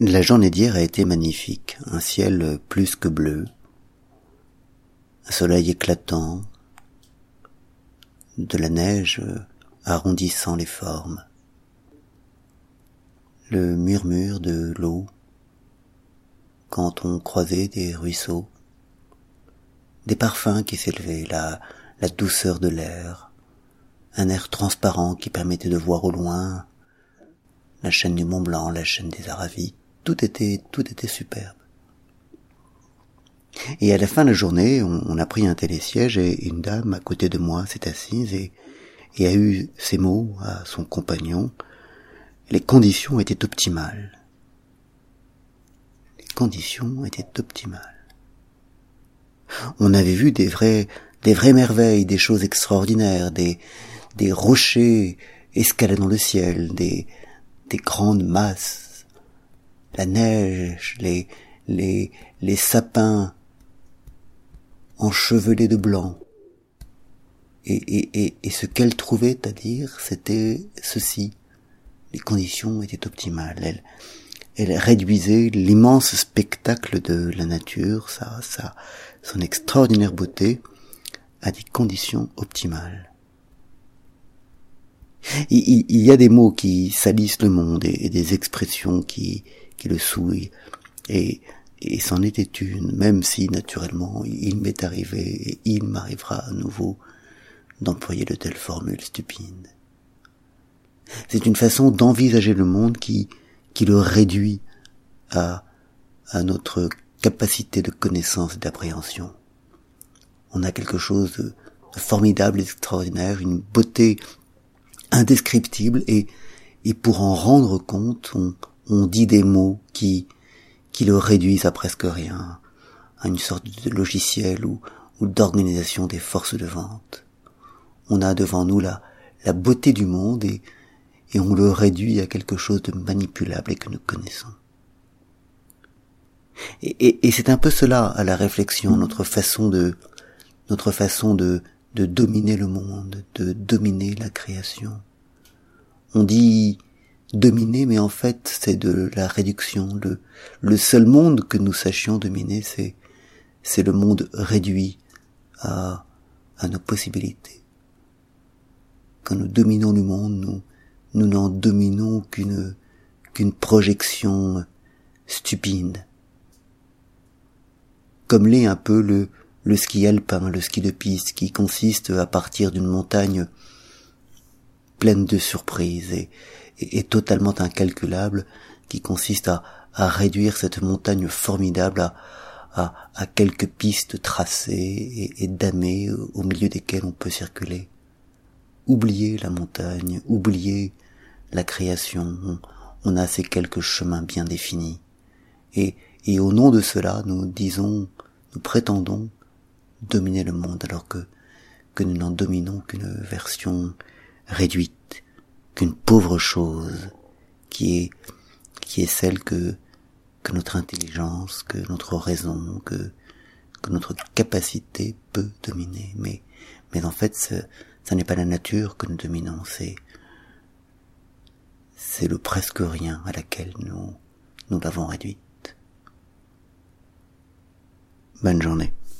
La journée d'hier a été magnifique, un ciel plus que bleu, un soleil éclatant, de la neige arrondissant les formes, le murmure de l'eau quand on croisait des ruisseaux, des parfums qui s'élevaient, la, douceur de l'air, un air transparent qui permettait de voir au loin la chaîne du Mont Blanc, la chaîne des Aravis, tout était, tout était superbe. Et à la fin de la journée, on, a pris un télésiège et une dame à côté de moi s'est assise et, et a eu ces mots à son compagnon. Les conditions étaient optimales. Les conditions étaient optimales. On avait vu des vrais, des vraies merveilles, des choses extraordinaires, des, des rochers escaladant le ciel, des, des grandes masses, la neige, les, les, les sapins enchevelés de blanc. Et, et, et, et ce qu'elle trouvait à dire, c'était ceci. Les conditions étaient optimales. Elle, elle réduisait l'immense spectacle de la nature, sa, sa, son extraordinaire beauté, à des conditions optimales. Il, il, y a des mots qui salissent le monde et, des expressions qui, qui le souillent. Et, et c'en était une, même si naturellement il m'est arrivé et il m'arrivera à nouveau d'employer de telles formules stupides. C'est une façon d'envisager le monde qui, qui le réduit à, à notre capacité de connaissance et d'appréhension. On a quelque chose de formidable, d'extraordinaire, une beauté indescriptible et, et pour en rendre compte, on, on dit des mots qui, qui le réduisent à presque rien, à une sorte de logiciel ou, ou d'organisation des forces de vente. On a devant nous la, la beauté du monde et, on le réduit à quelque chose de manipulable et que nous connaissons. Et, et, et c'est un peu cela à la réflexion, notre façon de, notre façon de, de dominer le monde, de dominer la création. On dit dominer, mais en fait c'est de la réduction. Le, le seul monde que nous sachions dominer, c'est c'est le monde réduit à, à nos possibilités. Quand nous dominons le monde, nous nous n'en dominons qu'une qu'une projection stupide. Comme l'est un peu le, le ski alpin, le ski de piste, qui consiste à partir d'une montagne pleine de surprises et, totalement incalculable, qui consiste à, à, réduire cette montagne formidable à, à, à quelques pistes tracées et, et damées au milieu desquelles on peut circuler. Oubliez la montagne, oubliez la création, on, on a ces quelques chemins bien définis. Et, et au nom de cela, nous disons, nous prétendons dominer le monde alors que, que nous n'en dominons qu'une version réduite, qu'une pauvre chose qui est, qui est celle que, que notre intelligence, que notre raison, que, que notre capacité peut dominer. Mais, mais en fait, ce, ça n'est pas la nature que nous dominons, c'est, c'est le presque rien à laquelle nous, nous l'avons réduite. Bonne journée.